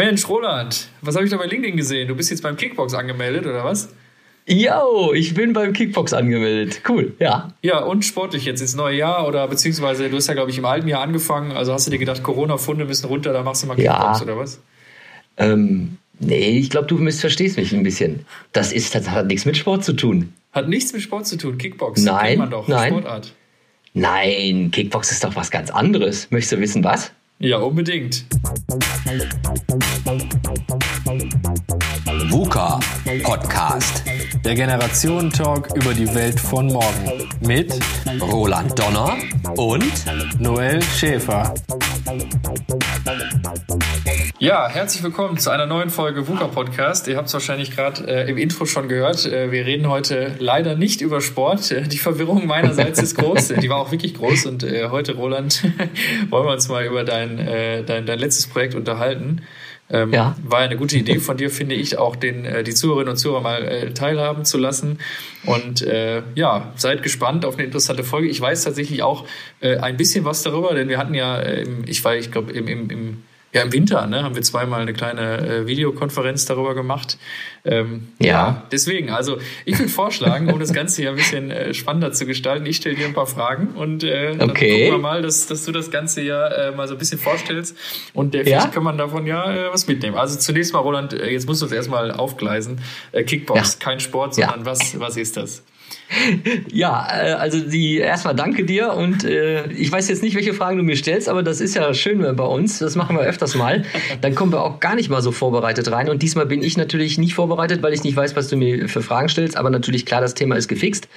Mensch, Roland, was habe ich da bei LinkedIn gesehen? Du bist jetzt beim Kickbox angemeldet, oder was? Yo, ich bin beim Kickbox angemeldet. Cool, ja. Ja, und sportlich jetzt ins neue Jahr oder beziehungsweise du hast ja, glaube ich, im alten Jahr angefangen. Also hast du dir gedacht, Corona-Funde müssen runter, da machst du mal Kickbox ja. oder was? Ähm, nee, ich glaube, du missverstehst mich ein bisschen. Das, ist, das hat nichts mit Sport zu tun. Hat nichts mit Sport zu tun, Kickbox. Nein, man doch, nein. Sportart. Nein, Kickbox ist doch was ganz anderes. Möchtest du wissen, was? Ja, unbedingt. VUCA Podcast. Der Generationen-Talk über die Welt von morgen. Mit Roland Donner und Noel Schäfer. Ja, herzlich willkommen zu einer neuen Folge VUCA Podcast. Ihr habt es wahrscheinlich gerade äh, im Intro schon gehört. Äh, wir reden heute leider nicht über Sport. Äh, die Verwirrung meinerseits ist groß. Die war auch wirklich groß. Und äh, heute, Roland, wollen wir uns mal über dein, äh, dein, dein letztes Projekt unterhalten. Ähm, ja. War eine gute Idee von dir, finde ich, auch den, äh, die Zuhörerinnen und Zuhörer mal äh, teilhaben zu lassen. Und äh, ja, seid gespannt auf eine interessante Folge. Ich weiß tatsächlich auch äh, ein bisschen was darüber, denn wir hatten ja, äh, ich war, ich glaube, im, im, im ja, im Winter ne, haben wir zweimal eine kleine äh, Videokonferenz darüber gemacht. Ähm, ja. ja. Deswegen, also ich würde vorschlagen, um das Ganze hier ein bisschen äh, spannender zu gestalten, ich stelle dir ein paar Fragen und äh, dann okay. gucken wir mal, dass, dass du das Ganze ja äh, mal so ein bisschen vorstellst und der ja? kann man davon ja äh, was mitnehmen. Also zunächst mal, Roland, äh, jetzt musst du uns erstmal aufgleisen. Äh, Kickbox, ja. kein Sport, sondern was, was ist das? Ja, äh, also die erstmal danke dir und äh, ich weiß jetzt nicht, welche Fragen du mir stellst, aber das ist ja schön bei uns. Das machen wir öfters mal. Dann kommen wir auch gar nicht mal so vorbereitet rein. Und diesmal bin ich natürlich nicht vorbereitet, weil ich nicht weiß, was du mir für Fragen stellst. Aber natürlich klar, das Thema ist gefixt.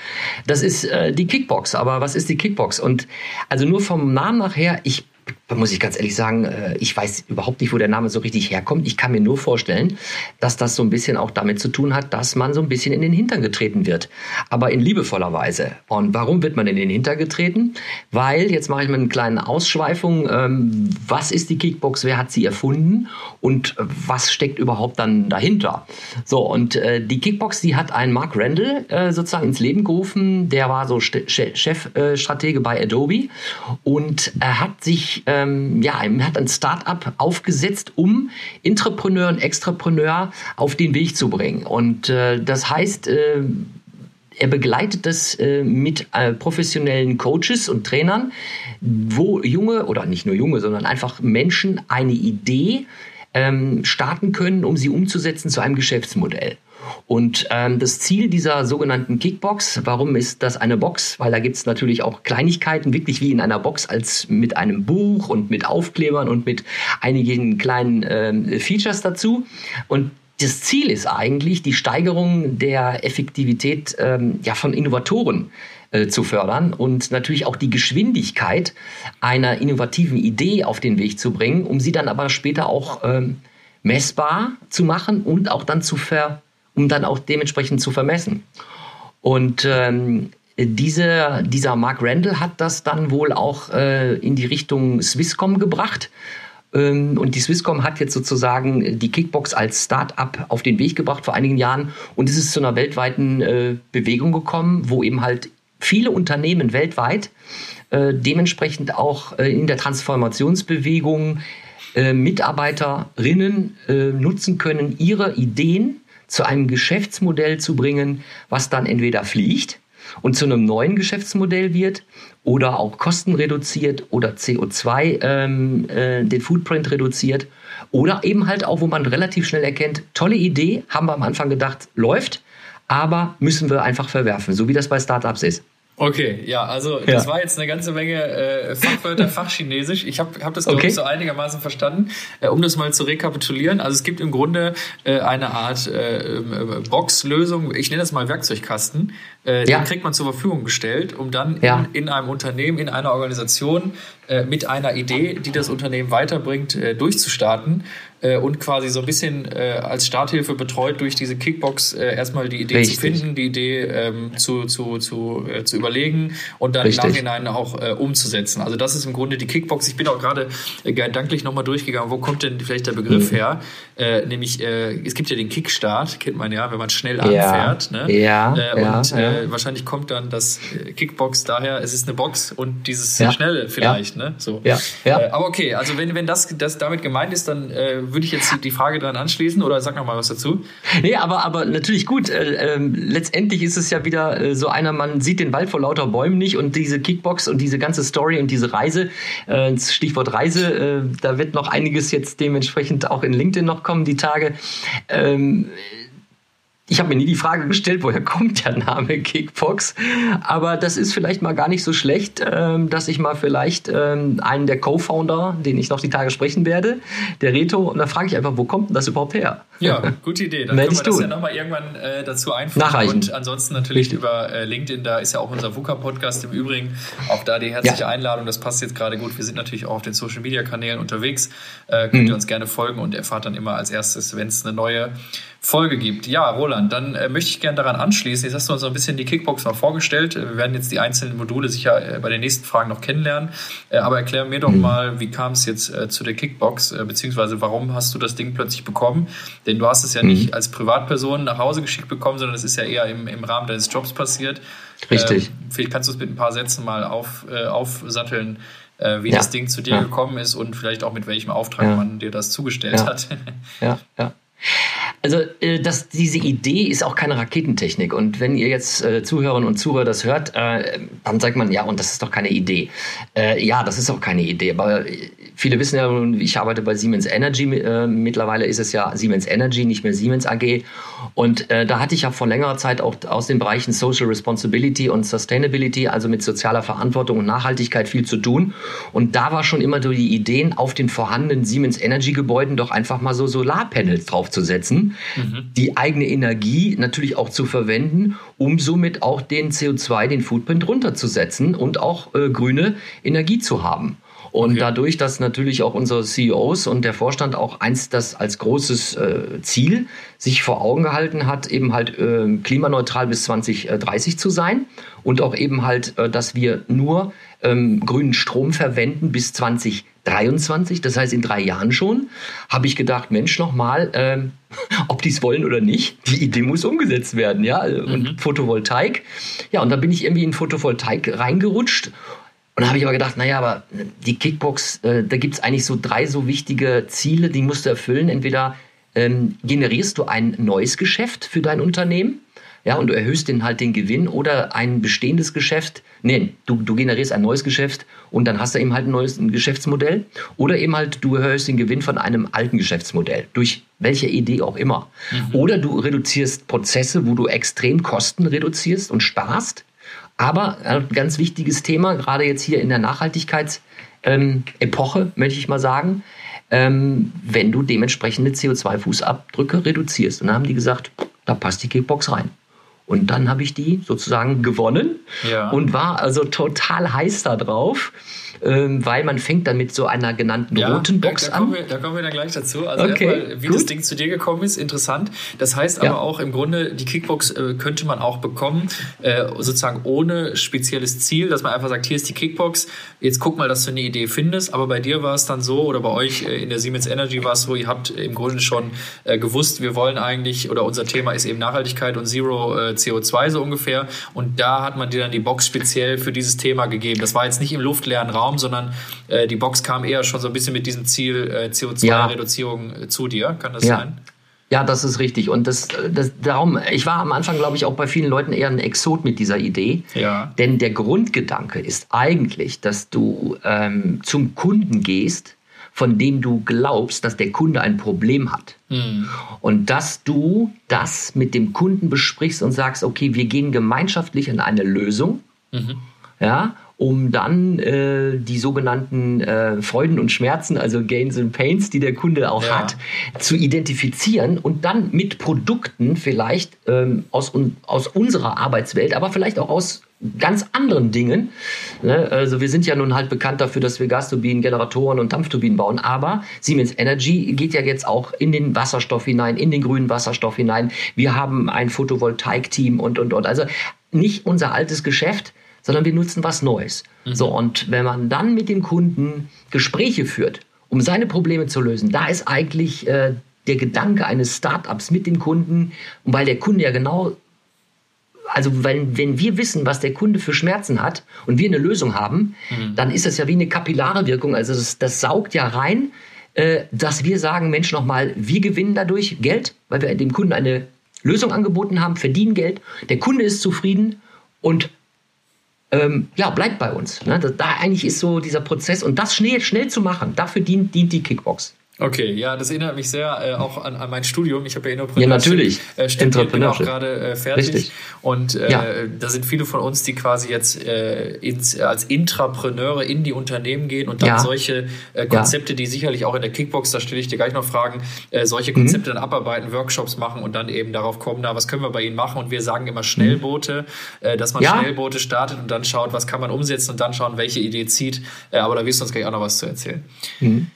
Das ist äh, die Kickbox. Aber was ist die Kickbox? Und also nur vom Namen nachher, ich muss ich ganz ehrlich sagen, äh, ich weiß überhaupt nicht, wo der Name so richtig herkommt. Ich kann mir nur vorstellen, dass das so ein bisschen auch damit zu tun hat, dass man so ein bisschen in den Hintern getreten wird. Aber in liebevoller Weise. Und warum wird man in den Hintern getreten? Weil, jetzt mache ich mal eine kleine Ausschweifung, ähm, was ist die Kickbox, wer hat sie erfunden und was steckt überhaupt dann dahinter? So, und äh, die Kickbox, die hat einen Mark Randall äh, sozusagen ins Leben gerufen. Der war so Chefstratege bei Adobe und er hat sich ähm, ja, er hat ein Start-up aufgesetzt, um Intrapreneur und Extrapreneur auf den Weg zu bringen. Und äh, das heißt, äh, er begleitet das äh, mit äh, professionellen Coaches und Trainern, wo junge oder nicht nur junge, sondern einfach Menschen eine Idee ähm, starten können, um sie umzusetzen zu einem Geschäftsmodell. Und ähm, das Ziel dieser sogenannten Kickbox, warum ist das eine Box? Weil da gibt es natürlich auch Kleinigkeiten, wirklich wie in einer Box, als mit einem Buch und mit Aufklebern und mit einigen kleinen ähm, Features dazu. Und das Ziel ist eigentlich die Steigerung der Effektivität ähm, ja, von Innovatoren äh, zu fördern und natürlich auch die Geschwindigkeit einer innovativen Idee auf den Weg zu bringen, um sie dann aber später auch ähm, messbar zu machen und auch dann zu ver um dann auch dementsprechend zu vermessen. Und ähm, diese, dieser Mark Randall hat das dann wohl auch äh, in die Richtung Swisscom gebracht. Ähm, und die Swisscom hat jetzt sozusagen die Kickbox als Start-up auf den Weg gebracht vor einigen Jahren. Und es ist zu einer weltweiten äh, Bewegung gekommen, wo eben halt viele Unternehmen weltweit äh, dementsprechend auch äh, in der Transformationsbewegung äh, Mitarbeiterinnen äh, nutzen können, ihre Ideen zu einem Geschäftsmodell zu bringen, was dann entweder fliegt und zu einem neuen Geschäftsmodell wird oder auch Kosten reduziert oder CO2 ähm, äh, den Footprint reduziert oder eben halt auch, wo man relativ schnell erkennt, tolle Idee, haben wir am Anfang gedacht, läuft, aber müssen wir einfach verwerfen, so wie das bei Startups ist. Okay, ja, also ja. das war jetzt eine ganze Menge äh, Fachwörter, Fachchinesisch. Ich habe hab das, glaube okay. ich, so einigermaßen verstanden. Äh, um das mal zu rekapitulieren, also es gibt im Grunde äh, eine Art äh, Boxlösung, ich nenne das mal Werkzeugkasten, äh, ja. den kriegt man zur Verfügung gestellt, um dann ja. in, in, einem Unternehmen, in einer Organisation äh, mit einer Idee, die das Unternehmen weiterbringt, äh, durchzustarten äh, und quasi so ein bisschen äh, als Starthilfe betreut durch diese Kickbox äh, erstmal die Idee Richtig. zu finden, die Idee ähm, zu, zu, zu, äh, zu überlegen und dann Richtig. im Nachhinein auch äh, umzusetzen. Also das ist im Grunde die Kickbox. Ich bin auch gerade äh, gedanklich nochmal durchgegangen, wo kommt denn vielleicht der Begriff mhm. her? Nämlich, es gibt ja den Kickstart, kennt man ja, wenn man schnell anfährt. Ja. Ne? Ja, ja, und äh, wahrscheinlich kommt dann das Kickbox daher, es ist eine Box und dieses ja. Schnelle vielleicht. Ne? So. Ja. Ja. Aber okay, also wenn, wenn das, das damit gemeint ist, dann würde ich jetzt die Frage dran anschließen oder sag noch mal was dazu. Nee, aber, aber natürlich gut. Äh, äh, letztendlich ist es ja wieder äh, so einer, man sieht den Wald vor lauter Bäumen nicht und diese Kickbox und diese ganze Story und diese Reise, äh, Stichwort Reise, äh, da wird noch einiges jetzt dementsprechend auch in LinkedIn noch kommen, die Tage. Ähm, ich habe mir nie die Frage gestellt, woher kommt der Name Kickbox. Aber das ist vielleicht mal gar nicht so schlecht, ähm, dass ich mal vielleicht ähm, einen der Co-Founder, den ich noch die Tage sprechen werde, der Reto, und da frage ich einfach, wo kommt denn das überhaupt her? Ja, gute Idee. Dann können wir das ja nochmal irgendwann äh, dazu einführen. Nachreichen. Und ansonsten natürlich Richtig. über äh, LinkedIn, da ist ja auch unser VUCA-Podcast im Übrigen. Auch da die herzliche ja. Einladung, das passt jetzt gerade gut. Wir sind natürlich auch auf den Social-Media-Kanälen unterwegs. Äh, könnt mhm. ihr uns gerne folgen und erfahrt dann immer als erstes, wenn es eine neue Folge gibt. Ja, Roland, dann äh, möchte ich gerne daran anschließen. Jetzt hast du uns so ein bisschen die Kickbox mal vorgestellt. Wir werden jetzt die einzelnen Module sicher äh, bei den nächsten Fragen noch kennenlernen. Äh, aber erklär mir doch mhm. mal, wie kam es jetzt äh, zu der Kickbox, äh, beziehungsweise warum hast du das Ding plötzlich bekommen? Denn du hast es ja mhm. nicht als Privatperson nach Hause geschickt bekommen, sondern es ist ja eher im, im Rahmen deines Jobs passiert. Richtig. Ähm, vielleicht kannst du es mit ein paar Sätzen mal auf, äh, aufsatteln, wie ja. das Ding zu dir ja. gekommen ist und vielleicht auch mit welchem Auftrag ja. man dir das zugestellt hat. Ja, ja. Also äh, das, diese Idee ist auch keine Raketentechnik. Und wenn ihr jetzt äh, Zuhörerinnen und Zuhörer das hört, äh, dann sagt man, ja, und das ist doch keine Idee. Äh, ja, das ist auch keine Idee. Aber viele wissen ja, ich arbeite bei Siemens Energy. Äh, mittlerweile ist es ja Siemens Energy, nicht mehr Siemens AG. Und äh, da hatte ich ja vor längerer Zeit auch aus den Bereichen Social Responsibility und Sustainability, also mit sozialer Verantwortung und Nachhaltigkeit viel zu tun. Und da war schon immer so die Ideen, auf den vorhandenen Siemens Energy Gebäuden doch einfach mal so Solarpanels draufzusetzen, mhm. die eigene Energie natürlich auch zu verwenden, um somit auch den CO2, den Footprint runterzusetzen und auch äh, grüne Energie zu haben. Und okay. dadurch, dass natürlich auch unsere CEOs und der Vorstand auch eins das als großes äh, Ziel sich vor Augen gehalten hat, eben halt äh, klimaneutral bis 2030 zu sein und auch eben halt, äh, dass wir nur ähm, grünen Strom verwenden bis 2023, das heißt in drei Jahren schon, habe ich gedacht, Mensch, nochmal, ähm, ob die es wollen oder nicht, die Idee muss umgesetzt werden, ja, und mhm. Photovoltaik. Ja, und da bin ich irgendwie in Photovoltaik reingerutscht und da habe ich aber gedacht, naja, aber die Kickbox, äh, da gibt es eigentlich so drei so wichtige Ziele, die musst du erfüllen. Entweder ähm, generierst du ein neues Geschäft für dein Unternehmen, ja, und du erhöhst den halt den Gewinn oder ein bestehendes Geschäft. Nee, du, du generierst ein neues Geschäft und dann hast du eben halt ein neues Geschäftsmodell. Oder eben halt, du erhöhst den Gewinn von einem alten Geschäftsmodell. Durch welche Idee auch immer. Mhm. Oder du reduzierst Prozesse, wo du extrem Kosten reduzierst und sparst. Aber ein ganz wichtiges Thema, gerade jetzt hier in der Nachhaltigkeitsepoche, ähm, möchte ich mal sagen, ähm, wenn du dementsprechende CO2-Fußabdrücke reduzierst. Und dann haben die gesagt, da passt die Kickbox rein. Und dann habe ich die sozusagen gewonnen ja. und war also total heiß da drauf ähm, weil man fängt dann mit so einer genannten ja, roten Box da, da an. Wir, da kommen wir dann gleich dazu. Also okay, erstmal, wie gut. das Ding zu dir gekommen ist, interessant. Das heißt aber ja. auch im Grunde, die Kickbox äh, könnte man auch bekommen, äh, sozusagen ohne spezielles Ziel, dass man einfach sagt, hier ist die Kickbox, jetzt guck mal, dass du eine Idee findest. Aber bei dir war es dann so, oder bei euch äh, in der Siemens Energy war es so, ihr habt im Grunde schon äh, gewusst, wir wollen eigentlich, oder unser Thema ist eben Nachhaltigkeit und Zero äh, CO2 so ungefähr. Und da hat man dir dann die Box speziell für dieses Thema gegeben. Das war jetzt nicht im luftleeren Raum, Raum, sondern äh, die Box kam eher schon so ein bisschen mit diesem Ziel äh, CO2-Reduzierung ja. Äh, zu dir. Kann das ja. sein? Ja, das ist richtig. Und das, das darum, ich war am Anfang, glaube ich, auch bei vielen Leuten eher ein Exot mit dieser Idee. Ja. Denn der Grundgedanke ist eigentlich, dass du ähm, zum Kunden gehst, von dem du glaubst, dass der Kunde ein Problem hat. Mhm. Und dass du das mit dem Kunden besprichst und sagst, okay, wir gehen gemeinschaftlich in eine Lösung. Mhm. Ja, um dann äh, die sogenannten äh, Freuden und Schmerzen, also Gains and Pains, die der Kunde auch ja. hat, zu identifizieren und dann mit Produkten vielleicht ähm, aus, aus unserer Arbeitswelt, aber vielleicht auch aus ganz anderen Dingen. Ne? Also wir sind ja nun halt bekannt dafür, dass wir Gasturbinen, Generatoren und Dampfturbinen bauen, aber Siemens Energy geht ja jetzt auch in den Wasserstoff hinein, in den grünen Wasserstoff hinein. Wir haben ein Photovoltaik-Team und, und, und. Also nicht unser altes Geschäft, sondern wir nutzen was Neues. Mhm. So, und wenn man dann mit dem Kunden Gespräche führt, um seine Probleme zu lösen, da ist eigentlich äh, der Gedanke eines Startups mit dem Kunden, und weil der Kunde ja genau, also wenn, wenn wir wissen, was der Kunde für Schmerzen hat und wir eine Lösung haben, mhm. dann ist das ja wie eine kapillare Wirkung, also das, das saugt ja rein, äh, dass wir sagen, Mensch, nochmal, wir gewinnen dadurch Geld, weil wir dem Kunden eine Lösung angeboten haben, verdienen Geld, der Kunde ist zufrieden und ähm, ja, bleibt bei uns. Ne? Da, da, eigentlich ist so dieser Prozess und das schnell, schnell zu machen, dafür dient, dient die Kickbox. Okay, ja, das erinnert mich sehr äh, auch an, an mein Studium. Ich habe ja Entrepreneurship ja, natürlich. Äh, studiert, bin auch gerade äh, fertig. Richtig. Und äh, ja. da sind viele von uns, die quasi jetzt äh, ins, als Intrapreneure in die Unternehmen gehen und dann ja. solche äh, Konzepte, ja. die sicherlich auch in der Kickbox, da stelle ich dir gleich noch Fragen, äh, solche mhm. Konzepte mhm. dann abarbeiten, Workshops machen und dann eben darauf kommen, na, was können wir bei ihnen machen? Und wir sagen immer Schnellboote, mhm. äh, dass man Schnellboote startet und dann schaut, was kann man umsetzen und dann schauen, welche Idee zieht. Äh, aber da wirst du uns gleich auch noch was zu erzählen. Mhm.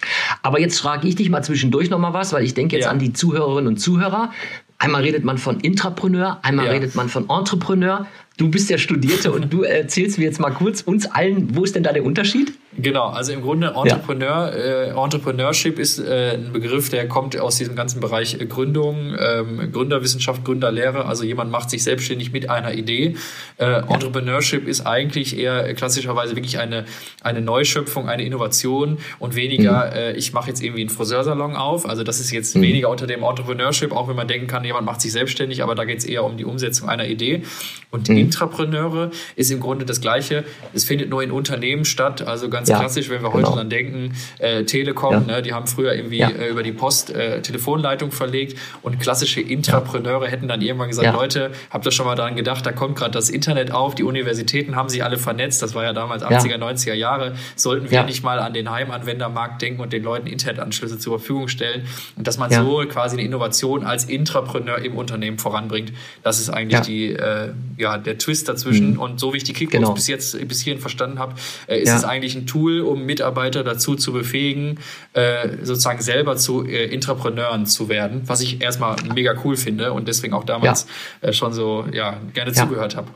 Aber jetzt frage ich dich mal zwischendurch noch mal was, weil ich denke jetzt ja. an die Zuhörerinnen und Zuhörer. Einmal redet man von Intrapreneur, einmal ja. redet man von Entrepreneur. Du bist der Studierte und du erzählst mir jetzt mal kurz uns allen, wo ist denn da der Unterschied? Genau, also im Grunde Entrepreneur, ja. äh, Entrepreneurship ist äh, ein Begriff, der kommt aus diesem ganzen Bereich äh, Gründung, ähm, Gründerwissenschaft, Gründerlehre. Also jemand macht sich selbstständig mit einer Idee. Äh, ja. Entrepreneurship ist eigentlich eher klassischerweise wirklich eine, eine Neuschöpfung, eine Innovation und weniger, mhm. äh, ich mache jetzt irgendwie einen Friseursalon auf. Also das ist jetzt mhm. weniger unter dem Entrepreneurship, auch wenn man denken kann, jemand macht sich selbstständig, aber da geht es eher um die Umsetzung einer Idee. Und mhm. Intrapreneure ist im Grunde das Gleiche. Es findet nur in Unternehmen statt, also ganz ja, klassisch, wenn wir heute genau. dann denken, äh, Telekom, ja. ne, die haben früher irgendwie ja. äh, über die Post äh, Telefonleitung verlegt und klassische Intrapreneure hätten dann irgendwann gesagt, Leute, habt ihr schon mal daran gedacht, da kommt gerade das Internet auf, die Universitäten haben sich alle vernetzt, das war ja damals 80er, 90er Jahre, sollten wir nicht mal an den Heimanwendermarkt denken und den Leuten Internetanschlüsse zur Verfügung stellen und dass man so quasi eine Innovation als Intrapreneur im Unternehmen voranbringt, das ist eigentlich die, äh, ja, der Twist dazwischen mhm. und so wie ich die Kickbox genau. bis jetzt bis hierhin verstanden habe, äh, ist es eigentlich ein Tool, Tool, um Mitarbeiter dazu zu befähigen, äh, sozusagen selber zu äh, Intrapreneuren zu werden, was ich erstmal mega cool finde und deswegen auch damals ja. äh, schon so ja, gerne ja. zugehört habe.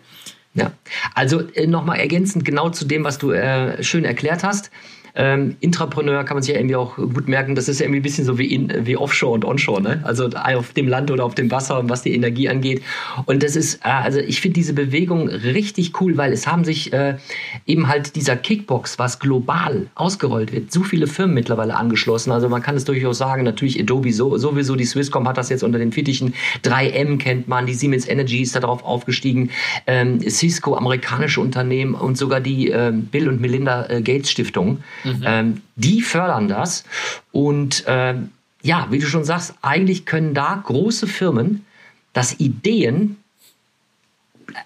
Ja, also äh, nochmal ergänzend genau zu dem, was du äh, schön erklärt hast. Ähm, Intrapreneur kann man sich ja irgendwie auch gut merken, das ist ja irgendwie ein bisschen so wie, in, wie Offshore und Onshore, ne? also auf dem Land oder auf dem Wasser, was die Energie angeht. Und das ist, äh, also ich finde diese Bewegung richtig cool, weil es haben sich äh, eben halt dieser Kickbox, was global ausgerollt wird, so viele Firmen mittlerweile angeschlossen. Also man kann es durchaus sagen, natürlich Adobe so, sowieso, die Swisscom hat das jetzt unter den Fittichen, 3M kennt man, die Siemens Energy ist darauf aufgestiegen, ähm, Cisco, amerikanische Unternehmen und sogar die äh, Bill und Melinda äh, Gates Stiftung. Mhm. Ähm, die fördern das. Und ähm, ja, wie du schon sagst, eigentlich können da große Firmen das Ideen,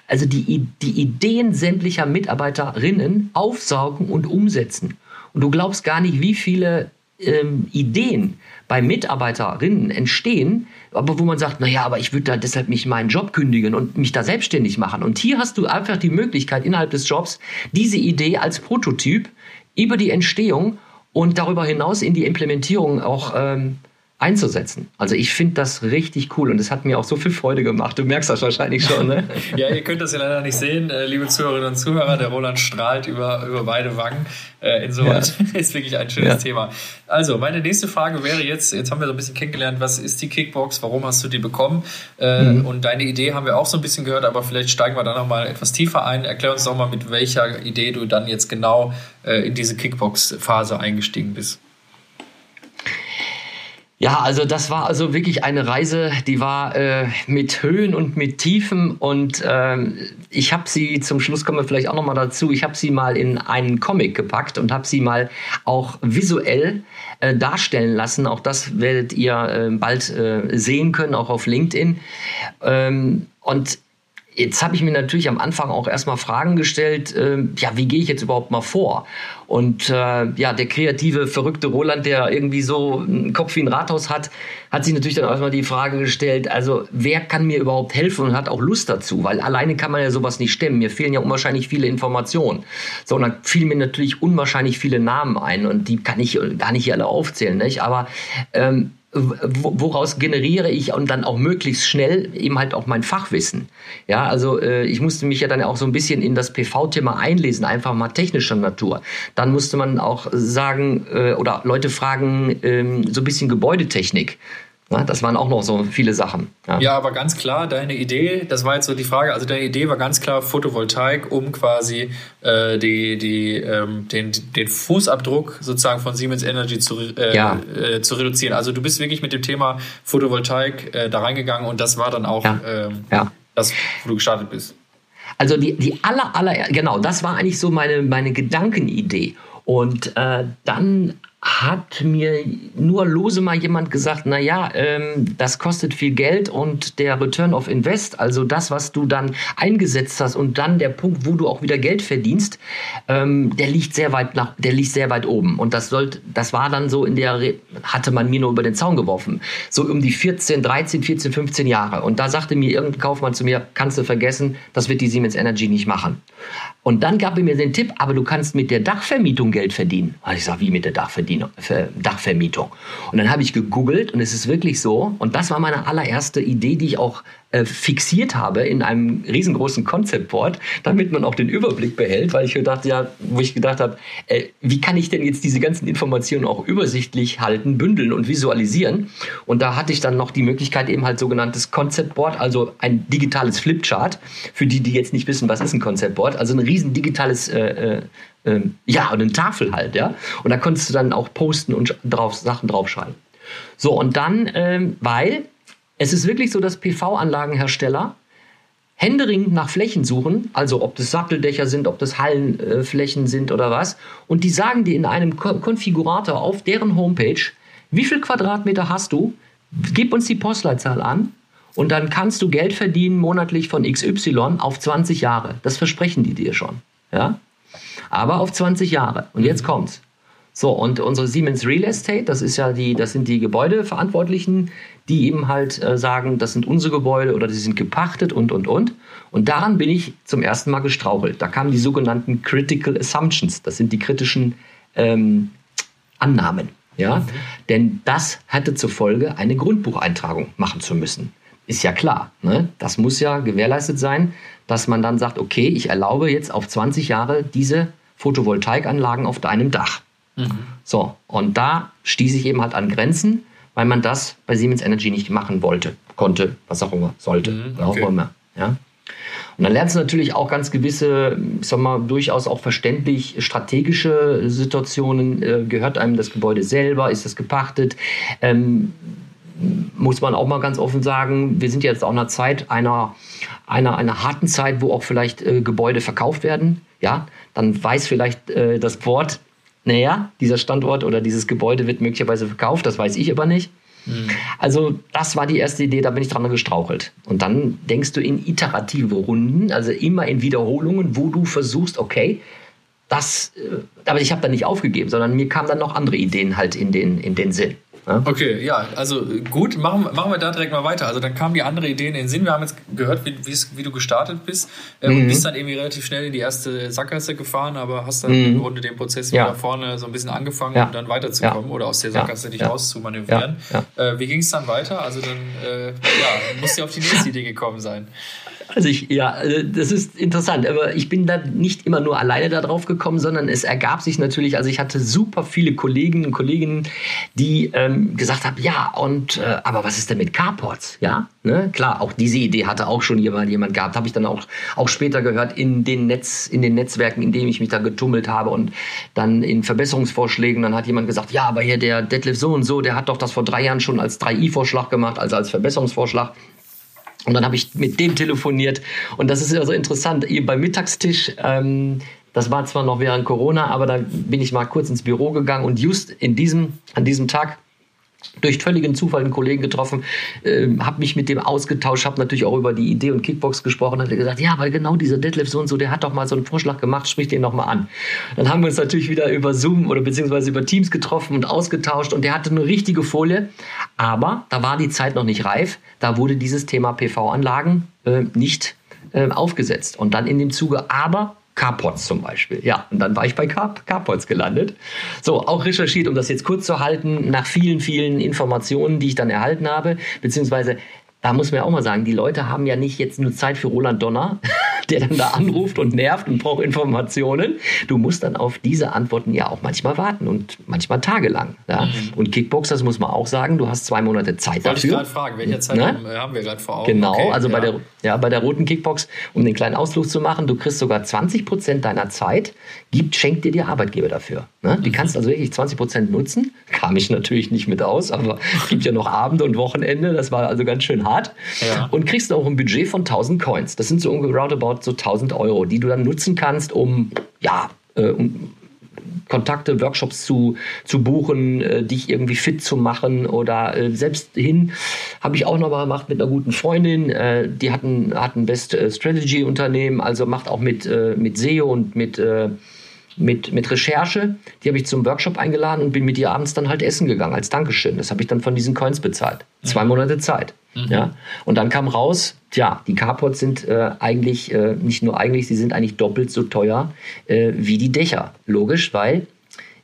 also die, die Ideen sämtlicher Mitarbeiterinnen aufsaugen und umsetzen. Und du glaubst gar nicht, wie viele ähm, Ideen bei Mitarbeiterinnen entstehen, aber wo man sagt, naja, aber ich würde da deshalb nicht meinen Job kündigen und mich da selbstständig machen. Und hier hast du einfach die Möglichkeit, innerhalb des Jobs diese Idee als Prototyp über die Entstehung und darüber hinaus in die Implementierung auch ähm, einzusetzen. Also ich finde das richtig cool und es hat mir auch so viel Freude gemacht. Du merkst das wahrscheinlich schon, ne? ja, ihr könnt das ja leider nicht sehen, äh, liebe Zuhörerinnen und Zuhörer. Der Roland strahlt über, über beide Wangen. Äh, insoweit ja. ist wirklich ein schönes ja. Thema. Also, meine nächste Frage wäre jetzt, jetzt haben wir so ein bisschen kennengelernt, was ist die Kickbox, warum hast du die bekommen? Äh, mhm. Und deine Idee haben wir auch so ein bisschen gehört, aber vielleicht steigen wir da nochmal etwas tiefer ein. Erklär uns doch mal, mit welcher Idee du dann jetzt genau in diese Kickbox-Phase eingestiegen bist. Ja, also das war also wirklich eine Reise, die war äh, mit Höhen und mit Tiefen und ähm, ich habe sie, zum Schluss kommen wir vielleicht auch nochmal dazu, ich habe sie mal in einen Comic gepackt und habe sie mal auch visuell äh, darstellen lassen. Auch das werdet ihr äh, bald äh, sehen können, auch auf LinkedIn. Ähm, und Jetzt habe ich mir natürlich am Anfang auch erstmal Fragen gestellt, äh, ja, wie gehe ich jetzt überhaupt mal vor? Und äh, ja, der kreative, verrückte Roland, der irgendwie so einen Kopf wie ein Rathaus hat, hat sich natürlich dann erstmal die Frage gestellt, also wer kann mir überhaupt helfen und hat auch Lust dazu? Weil alleine kann man ja sowas nicht stemmen. Mir fehlen ja unwahrscheinlich viele Informationen. So, und dann fielen mir natürlich unwahrscheinlich viele Namen ein und die kann ich gar nicht hier alle aufzählen, nicht? Aber ähm, woraus generiere ich und dann auch möglichst schnell eben halt auch mein Fachwissen. Ja, also äh, ich musste mich ja dann auch so ein bisschen in das PV-Thema einlesen, einfach mal technischer Natur. Dann musste man auch sagen äh, oder Leute fragen, ähm, so ein bisschen Gebäudetechnik. Ja, das waren auch noch so viele Sachen. Ja. ja, aber ganz klar, deine Idee, das war jetzt so die Frage, also deine Idee war ganz klar Photovoltaik, um quasi äh, die, die, ähm, den, den Fußabdruck sozusagen von Siemens Energy zu, äh, ja. äh, zu reduzieren. Also du bist wirklich mit dem Thema Photovoltaik äh, da reingegangen und das war dann auch ähm, das, wo du gestartet bist. Also die, die aller, aller, genau, das war eigentlich so meine, meine Gedankenidee. Und äh, dann hat mir nur lose mal jemand gesagt, na ja, ähm, das kostet viel Geld und der Return of Invest, also das, was du dann eingesetzt hast und dann der Punkt, wo du auch wieder Geld verdienst, ähm, der liegt sehr weit nach, der liegt sehr weit oben. Und das sollte, das war dann so in der, hatte man mir nur über den Zaun geworfen, so um die 14, 13, 14, 15 Jahre. Und da sagte mir irgendein Kaufmann zu mir, kannst du vergessen, das wird die Siemens Energy nicht machen. Und dann gab er mir den Tipp, aber du kannst mit der Dachvermietung Geld verdienen. Also ich sage, wie mit der Dachvermietung? Und dann habe ich gegoogelt und es ist wirklich so. Und das war meine allererste Idee, die ich auch äh, fixiert habe in einem riesengroßen Konzeptboard, damit man auch den Überblick behält, weil ich gedacht, ja, wo ich gedacht habe, äh, wie kann ich denn jetzt diese ganzen Informationen auch übersichtlich halten, bündeln und visualisieren? Und da hatte ich dann noch die Möglichkeit, eben halt sogenanntes Konzeptboard, also ein digitales Flipchart, für die, die jetzt nicht wissen, was ist ein Konzeptboard, also ein riesen digitales äh, äh, ähm, ja, eine Tafel halt, ja. Und da konntest du dann auch posten und drauf, Sachen draufschreiben. So, und dann, ähm, weil es ist wirklich so, dass PV-Anlagenhersteller händeringend nach Flächen suchen, also ob das Satteldächer sind, ob das Hallenflächen äh, sind oder was, und die sagen dir in einem Ko Konfigurator auf deren Homepage, wie viel Quadratmeter hast du, gib uns die Postleitzahl an und dann kannst du Geld verdienen monatlich von XY auf 20 Jahre. Das versprechen die dir schon. Ja? Aber auf 20 Jahre. Und jetzt kommt's. So, und unsere Siemens Real Estate, das ist ja die, das sind die Gebäudeverantwortlichen, die eben halt äh, sagen, das sind unsere Gebäude oder die sind gepachtet und und und. Und daran bin ich zum ersten Mal gestrauchelt. Da kamen die sogenannten Critical Assumptions, das sind die kritischen ähm, Annahmen. Ja? Mhm. Denn das hatte zur Folge, eine Grundbucheintragung machen zu müssen. Ist ja klar. Ne? Das muss ja gewährleistet sein, dass man dann sagt, okay, ich erlaube jetzt auf 20 Jahre diese Photovoltaikanlagen auf deinem Dach. Mhm. So, und da stieß ich eben halt an Grenzen, weil man das bei Siemens Energy nicht machen wollte, konnte, was auch immer, sollte, mhm, okay. auch immer. Ja? Und dann lernst du natürlich auch ganz gewisse, ich sag mal, durchaus auch verständlich strategische Situationen. Äh, gehört einem das Gebäude selber? Ist das gepachtet? Ähm, muss man auch mal ganz offen sagen, wir sind jetzt auch in einer Zeit, einer, einer, einer harten Zeit, wo auch vielleicht äh, Gebäude verkauft werden. Ja, dann weiß vielleicht äh, das Board, naja, dieser Standort oder dieses Gebäude wird möglicherweise verkauft, das weiß ich aber nicht. Mhm. Also das war die erste Idee, da bin ich dran gestrauchelt. Und dann denkst du in iterative Runden, also immer in Wiederholungen, wo du versuchst, okay, das, äh, aber ich habe da nicht aufgegeben, sondern mir kamen dann noch andere Ideen halt in den, in den Sinn. Ja? Okay, ja, also gut, machen, machen wir da direkt mal weiter. Also dann kamen die andere Ideen in den Sinn. Wir haben jetzt gehört, wie, wie du gestartet bist äh, mhm. und bist dann irgendwie relativ schnell in die erste Sackgasse gefahren, aber hast dann mhm. im Grunde den Prozess wieder ja. vorne so ein bisschen angefangen, ja. um dann weiterzukommen oder aus der Sackgasse dich rauszumanövrieren. Äh, wie ging es dann weiter? Also dann äh, ja, musst du auf die nächste Idee gekommen sein. Also ich, ja, äh, das ist interessant, aber ich bin da nicht immer nur alleine da drauf gekommen, sondern es ergab sich natürlich, also ich hatte super viele Kolleginnen und Kollegen, die ähm, gesagt haben, ja, und äh, aber was ist denn mit Carports? Ja, ne? klar, auch diese Idee hatte auch schon jemand, jemand gehabt, habe ich dann auch, auch später gehört in den Netz, in den Netzwerken, in denen ich mich da getummelt habe und dann in Verbesserungsvorschlägen, dann hat jemand gesagt, ja, aber hier der Detlef so und so, der hat doch das vor drei Jahren schon als 3i-Vorschlag gemacht, also als Verbesserungsvorschlag. Und dann habe ich mit dem telefoniert. Und das ist ja so interessant. Beim Mittagstisch, ähm, das war zwar noch während Corona, aber da bin ich mal kurz ins Büro gegangen und just in diesem, an diesem Tag durch völligen Zufall einen Kollegen getroffen, äh, habe mich mit dem ausgetauscht, habe natürlich auch über die Idee und Kickbox gesprochen, hat er gesagt, ja, weil genau dieser Detlef so und so, der hat doch mal so einen Vorschlag gemacht, sprich den nochmal an. Dann haben wir uns natürlich wieder über Zoom oder beziehungsweise über Teams getroffen und ausgetauscht und der hatte eine richtige Folie, aber da war die Zeit noch nicht reif, da wurde dieses Thema PV-Anlagen äh, nicht äh, aufgesetzt. Und dann in dem Zuge, aber Carpots zum Beispiel. Ja, und dann war ich bei Car Carpots gelandet. So, auch recherchiert, um das jetzt kurz zu halten, nach vielen, vielen Informationen, die ich dann erhalten habe, beziehungsweise da muss man ja auch mal sagen, die Leute haben ja nicht jetzt nur Zeit für Roland Donner, der dann da anruft und nervt und braucht Informationen. Du musst dann auf diese Antworten ja auch manchmal warten und manchmal tagelang. Ja? Mhm. Und Kickbox, das muss man auch sagen, du hast zwei Monate Zeit Wollte dafür. Wollte ich gerade fragen, welche Zeit ne? haben wir gerade vor Augen? Genau, okay, also ja. bei, der, ja, bei der roten Kickbox, um den kleinen Ausflug zu machen, du kriegst sogar 20 Prozent deiner Zeit, gibt, schenkt dir der Arbeitgeber dafür. Ne? Du mhm. kannst also wirklich 20 Prozent nutzen. Kam ich natürlich nicht mit aus, aber es gibt ja noch Abend und Wochenende, das war also ganz schön hart. Ja. Und kriegst auch ein Budget von 1000 Coins. Das sind so roundabout so 1000 Euro, die du dann nutzen kannst, um, ja, äh, um Kontakte, Workshops zu, zu buchen, äh, dich irgendwie fit zu machen oder äh, selbst hin habe ich auch noch mal gemacht mit einer guten Freundin, äh, die hatten hatten Best äh, Strategy Unternehmen, also macht auch mit äh, mit SEO und mit äh, mit, mit Recherche. Die habe ich zum Workshop eingeladen und bin mit ihr abends dann halt essen gegangen als Dankeschön. Das habe ich dann von diesen Coins bezahlt. Zwei mhm. Monate Zeit. Mhm. Ja? Und dann kam raus, tja, die Carports sind äh, eigentlich, äh, nicht nur eigentlich, sie sind eigentlich doppelt so teuer äh, wie die Dächer. Logisch, weil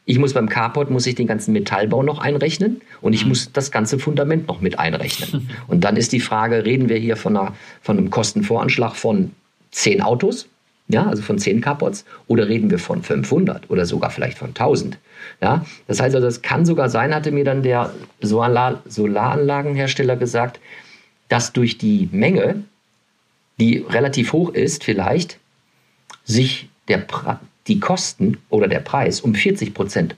ich muss beim Carport muss ich den ganzen Metallbau noch einrechnen und ich mhm. muss das ganze Fundament noch mit einrechnen. und dann ist die Frage, reden wir hier von, einer, von einem Kostenvoranschlag von zehn Autos? Ja, also von 10 Carports oder reden wir von 500 oder sogar vielleicht von 1000. Ja, das heißt also, das kann sogar sein, hatte mir dann der Solar Solaranlagenhersteller gesagt, dass durch die Menge, die relativ hoch ist, vielleicht sich der die Kosten oder der Preis um 40 Prozent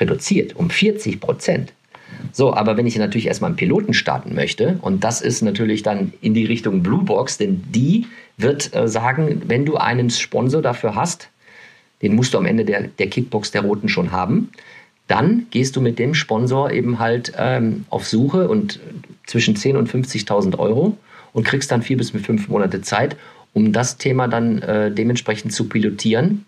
reduziert. Um 40 Prozent. So, aber wenn ich natürlich erstmal einen Piloten starten möchte, und das ist natürlich dann in die Richtung Bluebox, denn die wird äh, sagen, wenn du einen Sponsor dafür hast, den musst du am Ende der, der Kickbox der Roten schon haben, dann gehst du mit dem Sponsor eben halt ähm, auf Suche und zwischen 10.000 und 50.000 Euro und kriegst dann vier bis fünf Monate Zeit, um das Thema dann äh, dementsprechend zu pilotieren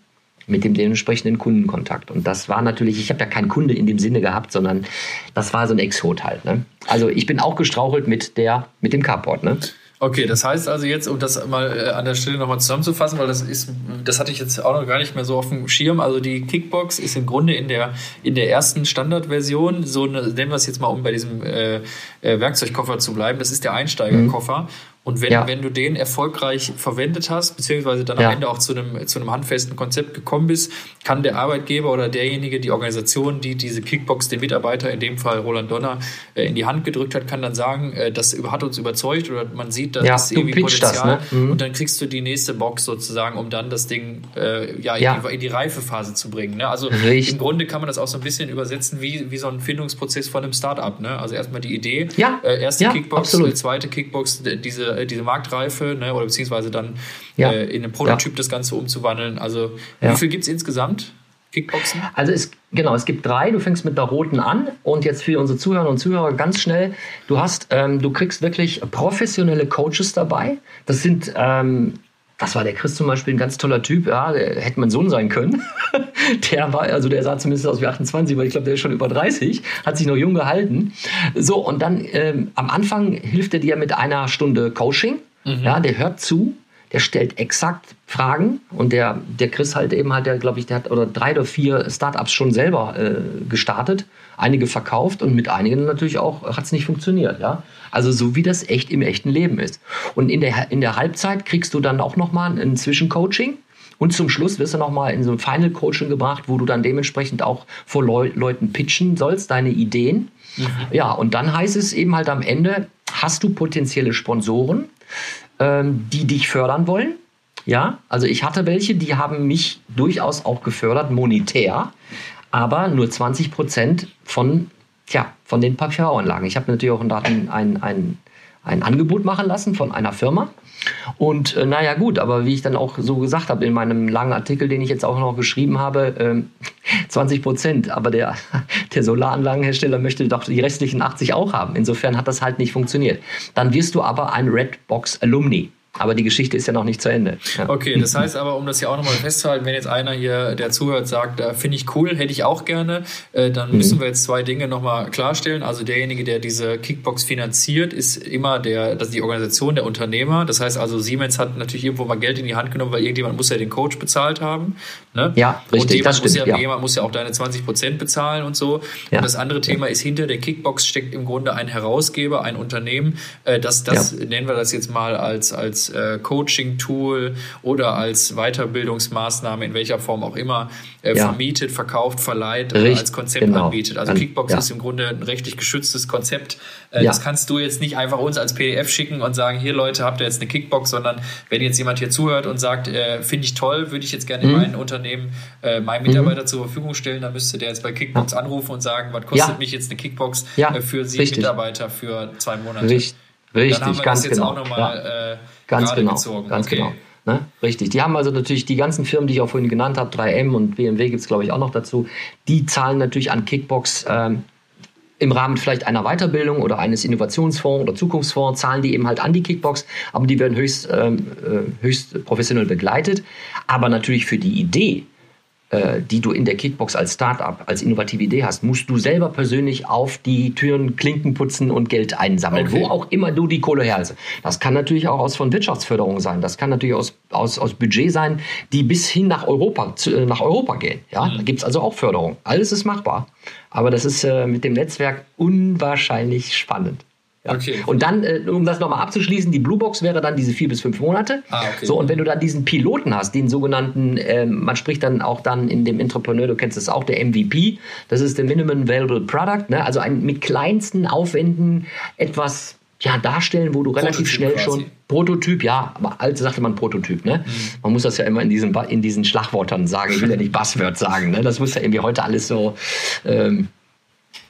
mit dem dementsprechenden Kundenkontakt. Und das war natürlich, ich habe ja keinen Kunde in dem Sinne gehabt, sondern das war so ein Exot halt. Ne? Also ich bin auch gestrauchelt mit der, mit dem Carport. Ne? Okay, das heißt also jetzt, um das mal äh, an der Stelle nochmal zusammenzufassen, weil das ist, das hatte ich jetzt auch noch gar nicht mehr so auf dem Schirm. Also die Kickbox ist im Grunde in der in der ersten Standardversion, so eine, nennen wir es jetzt mal, um bei diesem äh, äh, Werkzeugkoffer zu bleiben, das ist der Einsteigerkoffer. Mhm. Und wenn, ja. wenn du den erfolgreich verwendet hast, beziehungsweise dann ja. am Ende auch zu einem, zu einem handfesten Konzept gekommen bist, kann der Arbeitgeber oder derjenige, die Organisation, die diese Kickbox den Mitarbeiter, in dem Fall Roland Donner, äh, in die Hand gedrückt hat, kann dann sagen, äh, das hat uns überzeugt oder man sieht, da ja, ist irgendwie Potenzial. Das, ne? mhm. Und dann kriegst du die nächste Box sozusagen, um dann das Ding äh, ja, in, ja. Die, in die Reifephase zu bringen. Ne? Also Richtig. im Grunde kann man das auch so ein bisschen übersetzen wie, wie so ein Findungsprozess von einem Startup. Ne? Also erstmal die Idee, ja. äh, erste Kickbox, absolut. zweite Kickbox, diese äh, diese Marktreife ne, oder beziehungsweise dann ja. äh, in einen Prototyp ja. das Ganze umzuwandeln. Also wie viel gibt es insgesamt? Kickboxen? Also es, genau, es gibt drei. Du fängst mit der roten an und jetzt für unsere Zuhörer und Zuhörer ganz schnell. Du hast, ähm, du kriegst wirklich professionelle Coaches dabei. Das sind ähm, das war der Chris zum Beispiel ein ganz toller Typ, ja, der hätte mein Sohn sein können. der war, also der sah zumindest aus wie 28, weil ich glaube, der ist schon über 30, hat sich noch jung gehalten. So, und dann ähm, am Anfang hilft er dir mit einer Stunde Coaching. Mhm. Ja, der hört zu, der stellt exakt Fragen und der, der Chris halt eben hat, der glaube ich, der hat oder drei oder vier Startups schon selber äh, gestartet, einige verkauft und mit einigen natürlich auch hat es nicht funktioniert, ja. Also so wie das echt im echten Leben ist. Und in der, in der Halbzeit kriegst du dann auch nochmal ein Zwischencoaching. Und zum Schluss wirst du nochmal in so ein Final Coaching gebracht, wo du dann dementsprechend auch vor Leu Leuten pitchen sollst, deine Ideen. Mhm. Ja, und dann heißt es eben halt am Ende, hast du potenzielle Sponsoren, ähm, die dich fördern wollen? Ja, also ich hatte welche, die haben mich durchaus auch gefördert, monetär, aber nur 20 Prozent von Tja, von den PV-Anlagen. Ich habe natürlich auch ein, ein, ein, ein Angebot machen lassen von einer Firma. Und äh, naja, gut, aber wie ich dann auch so gesagt habe in meinem langen Artikel, den ich jetzt auch noch geschrieben habe, äh, 20 Prozent. Aber der, der Solaranlagenhersteller möchte doch die restlichen 80 auch haben. Insofern hat das halt nicht funktioniert. Dann wirst du aber ein Redbox Alumni. Aber die Geschichte ist ja noch nicht zu Ende. Ja. Okay, das heißt aber, um das ja auch nochmal festzuhalten, wenn jetzt einer hier, der zuhört, sagt, äh, finde ich cool, hätte ich auch gerne, äh, dann mhm. müssen wir jetzt zwei Dinge nochmal klarstellen. Also derjenige, der diese Kickbox finanziert, ist immer der, das ist die Organisation der Unternehmer. Das heißt also, Siemens hat natürlich irgendwo mal Geld in die Hand genommen, weil irgendjemand muss ja den Coach bezahlt haben. Ne? Ja, richtig. Und das muss stimmt, ja, ja. jemand muss ja auch deine 20 Prozent bezahlen und so. Ja. Und das andere Thema ist, hinter der Kickbox steckt im Grunde ein Herausgeber, ein Unternehmen, äh, das, das nennen wir das jetzt mal als, als Coaching Coaching-Tool oder als Weiterbildungsmaßnahme, in welcher Form auch immer, äh, ja. vermietet, verkauft, verleiht oder als Konzept genau. anbietet. Also Kickbox ja. ist im Grunde ein rechtlich geschütztes Konzept. Äh, ja. Das kannst du jetzt nicht einfach uns als PDF schicken und sagen, hier Leute, habt ihr jetzt eine Kickbox, sondern wenn jetzt jemand hier zuhört und sagt, äh, finde ich toll, würde ich jetzt gerne mhm. in meinem Unternehmen äh, meinen Mitarbeiter mhm. zur Verfügung stellen, dann müsste der jetzt bei Kickbox anrufen und sagen, was kostet mich jetzt eine Kickbox äh, für sieben Richtig. Mitarbeiter für zwei Monate. Richtig. Richtig, ganz genau. Mal, ja. äh, ganz genau, gezogen. ganz okay. genau. Ne? Richtig. Die haben also natürlich die ganzen Firmen, die ich auch vorhin genannt habe, 3M und BMW gibt es, glaube ich, auch noch dazu, die zahlen natürlich an Kickbox ähm, im Rahmen vielleicht einer Weiterbildung oder eines Innovationsfonds oder Zukunftsfonds, zahlen die eben halt an die Kickbox, aber die werden höchst, ähm, äh, höchst professionell begleitet. Aber natürlich für die Idee, die du in der Kickbox als Startup, als innovative Idee hast, musst du selber persönlich auf die Türen Klinken putzen und Geld einsammeln, okay. wo auch immer du die Kohle her hast. Das kann natürlich auch aus von Wirtschaftsförderung sein, das kann natürlich aus, aus, aus Budget sein, die bis hin nach Europa, zu, äh, nach Europa gehen. Ja? Mhm. Da gibt es also auch Förderung. Alles ist machbar. Aber das ist äh, mit dem Netzwerk unwahrscheinlich spannend. Ja. Okay. Und dann, äh, um das nochmal abzuschließen, die Bluebox wäre dann diese vier bis fünf Monate. Ah, okay. So, und wenn du dann diesen Piloten hast, den sogenannten, äh, man spricht dann auch dann in dem Entrepreneur, du kennst es auch, der MVP, das ist der Minimum Valuable Product, ne? also ein mit kleinsten Aufwänden etwas ja, darstellen, wo du Prototyp relativ schnell quasi. schon Prototyp, ja, aber als sagte man Prototyp, ne? Mhm. Man muss das ja immer in diesen, in diesen Schlagworten sagen. Ich will ja nicht Buzzword sagen, ne? Das muss ja irgendwie heute alles so ähm,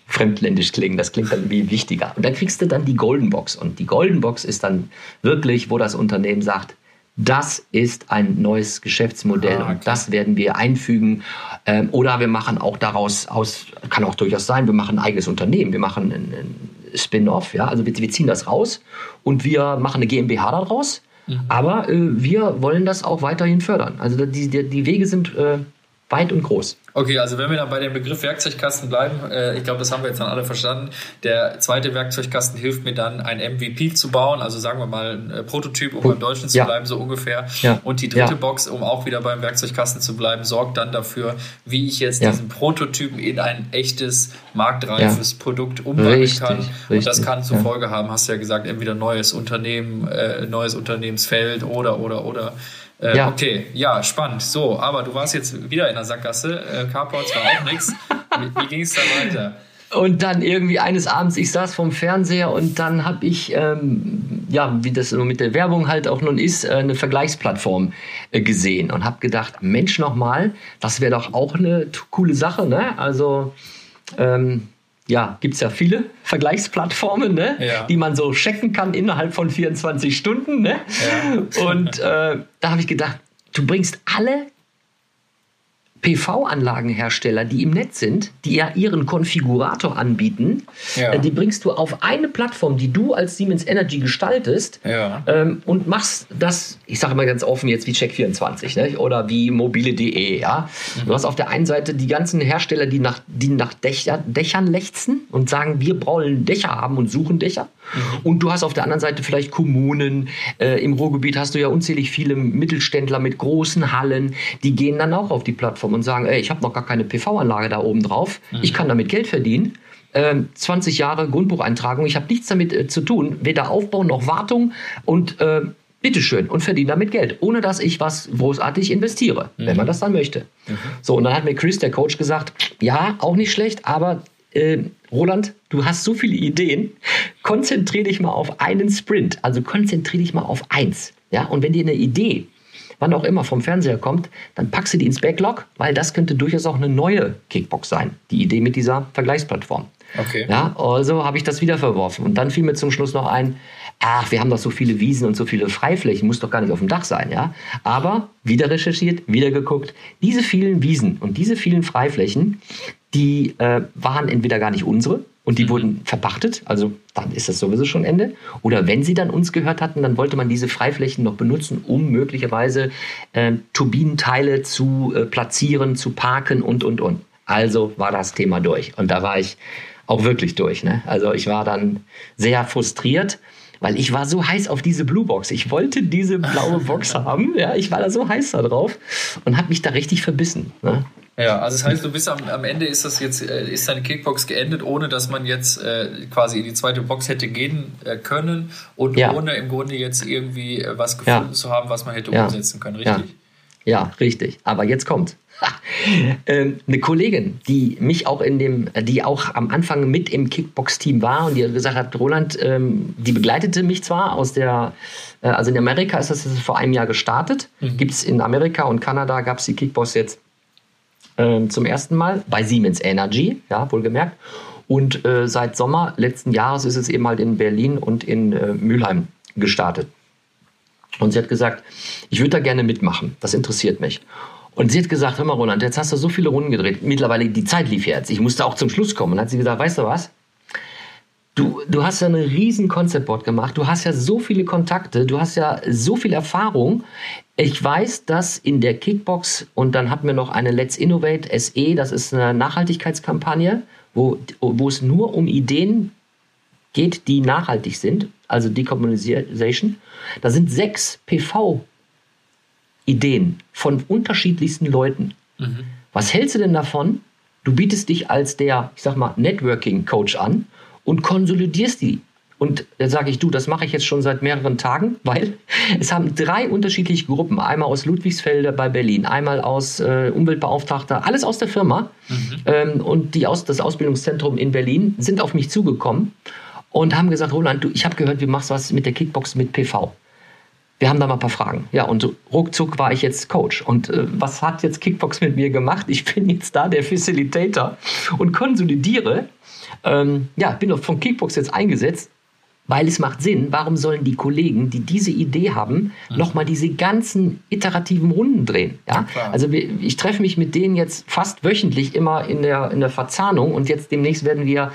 fremdländisch klingen. Das klingt dann wie wichtiger. Und dann kriegst du dann die Golden Box. Und die Golden Box ist dann wirklich, wo das Unternehmen sagt, das ist ein neues Geschäftsmodell ah, okay. und das werden wir einfügen. Ähm, oder wir machen auch daraus aus, kann auch durchaus sein, wir machen ein eigenes Unternehmen, wir machen ein, Spin-off, ja, also wir, wir, ziehen das raus und wir machen eine GmbH daraus. Mhm. Aber äh, wir wollen das auch weiterhin fördern. Also die, die, die Wege sind äh, weit und groß. Okay, also wenn wir dann bei dem Begriff Werkzeugkasten bleiben, äh, ich glaube, das haben wir jetzt dann alle verstanden. Der zweite Werkzeugkasten hilft mir dann, ein MVP zu bauen, also sagen wir mal ein äh, Prototyp, um beim Deutschen zu ja. bleiben, so ungefähr. Ja. Und die dritte ja. Box, um auch wieder beim Werkzeugkasten zu bleiben, sorgt dann dafür, wie ich jetzt diesen Prototypen in ein echtes, marktreifes Produkt umwandeln richtig, kann. Richtig, und das kann zur Folge haben, hast du ja gesagt, entweder neues Unternehmen, äh, neues Unternehmensfeld oder, oder, oder. Äh, ja. Okay, ja, spannend. So, aber du warst jetzt wieder in der Sackgasse. Äh, Carports war auch nichts. Wie, wie ging es dann weiter? Und dann irgendwie eines Abends, ich saß vorm Fernseher und dann habe ich, ähm, ja, wie das mit der Werbung halt auch nun ist, äh, eine Vergleichsplattform äh, gesehen und habe gedacht, Mensch nochmal, das wäre doch auch eine coole Sache, ne? Also, ähm, ja, gibt es ja viele Vergleichsplattformen, ne? Ja. die man so checken kann innerhalb von 24 Stunden. Ne? Ja. Und äh, da habe ich gedacht, du bringst alle PV-Anlagenhersteller, die im Netz sind, die ja ihren Konfigurator anbieten, ja. äh, die bringst du auf eine Plattform, die du als Siemens Energy gestaltest ähm, und machst das, ich sage mal ganz offen jetzt wie Check24 ne? oder wie mobile.de. Ja? Mhm. Du hast auf der einen Seite die ganzen Hersteller, die nach, die nach Dächer, Dächern lechzen und sagen, wir brauchen Dächer haben und suchen Dächer. Mhm. Und du hast auf der anderen Seite vielleicht Kommunen. Äh, Im Ruhrgebiet hast du ja unzählig viele Mittelständler mit großen Hallen, die gehen dann auch auf die Plattform und sagen, ey, ich habe noch gar keine PV-Anlage da oben drauf, mhm. ich kann damit Geld verdienen. 20 ähm, Jahre Grundbucheintragung, ich habe nichts damit äh, zu tun, weder Aufbau noch Wartung und äh, bitteschön und verdiene damit Geld, ohne dass ich was großartig investiere, mhm. wenn man das dann möchte. Mhm. So, und dann hat mir Chris, der Coach, gesagt, ja, auch nicht schlecht, aber äh, Roland, du hast so viele Ideen, konzentriere dich mal auf einen Sprint, also konzentriere dich mal auf eins. Ja, und wenn dir eine Idee wann auch immer vom Fernseher kommt, dann packst du die ins Backlog, weil das könnte durchaus auch eine neue Kickbox sein. Die Idee mit dieser Vergleichsplattform. Okay. Ja, also habe ich das wieder verworfen. Und dann fiel mir zum Schluss noch ein, ach, wir haben doch so viele Wiesen und so viele Freiflächen, muss doch gar nicht auf dem Dach sein, ja. Aber wieder recherchiert, wieder geguckt, diese vielen Wiesen und diese vielen Freiflächen, die äh, waren entweder gar nicht unsere, und die mhm. wurden verpachtet, also dann ist das sowieso schon Ende. Oder wenn sie dann uns gehört hatten, dann wollte man diese Freiflächen noch benutzen, um möglicherweise äh, Turbinenteile zu äh, platzieren, zu parken und, und, und. Also war das Thema durch. Und da war ich auch wirklich durch. Ne? Also ich war dann sehr frustriert, weil ich war so heiß auf diese Blue Box. Ich wollte diese blaue Box haben. Ja, ich war da so heiß da drauf und habe mich da richtig verbissen. Ne? Ja, also das heißt, du bist am, am Ende ist das jetzt, äh, ist deine Kickbox geendet, ohne dass man jetzt äh, quasi in die zweite Box hätte gehen äh, können und ja. ohne im Grunde jetzt irgendwie äh, was gefunden ja. zu haben, was man hätte ja. umsetzen können, richtig? Ja. richtig. Aber jetzt kommt. ähm, eine Kollegin, die mich auch in dem, die auch am Anfang mit im Kickbox-Team war und die gesagt hat, Roland, ähm, die begleitete mich zwar aus der, äh, also in Amerika ist das vor einem Jahr gestartet, mhm. gibt es in Amerika und Kanada gab es die Kickbox jetzt äh, zum ersten Mal bei Siemens Energy, ja, wohlgemerkt. Und äh, seit Sommer letzten Jahres ist es eben halt in Berlin und in äh, Mülheim gestartet. Und sie hat gesagt, ich würde da gerne mitmachen, das interessiert mich. Und sie hat gesagt, hör mal Roland, jetzt hast du so viele Runden gedreht, mittlerweile die Zeit lief jetzt, ich musste auch zum Schluss kommen. Und hat sie gesagt, weißt du was, Du, du hast ja eine riesen Conceptboard gemacht, du hast ja so viele Kontakte, du hast ja so viel Erfahrung. Ich weiß, dass in der Kickbox und dann hatten wir noch eine Let's Innovate SE, das ist eine Nachhaltigkeitskampagne, wo, wo es nur um Ideen geht, die nachhaltig sind, also Decarbonization. Da sind sechs PV-Ideen von unterschiedlichsten Leuten. Mhm. Was hältst du denn davon? Du bietest dich als der, ich sag mal, Networking-Coach an und konsolidierst die. Und da sage ich, du, das mache ich jetzt schon seit mehreren Tagen, weil es haben drei unterschiedliche Gruppen, einmal aus Ludwigsfelde bei Berlin, einmal aus äh, Umweltbeauftragter, alles aus der Firma mhm. ähm, und die aus, das Ausbildungszentrum in Berlin sind auf mich zugekommen und haben gesagt, Roland, du, ich habe gehört, du machst was mit der Kickbox mit PV. Wir haben da mal ein paar Fragen. Ja, und ruckzuck war ich jetzt Coach. Und äh, was hat jetzt Kickbox mit mir gemacht? Ich bin jetzt da der Facilitator und konsolidiere ähm, ja, bin doch von Kickbox jetzt eingesetzt, weil es macht Sinn. Warum sollen die Kollegen, die diese Idee haben, mhm. nochmal diese ganzen iterativen Runden drehen? Ja? ja also ich treffe mich mit denen jetzt fast wöchentlich immer in der, in der Verzahnung und jetzt demnächst werden wir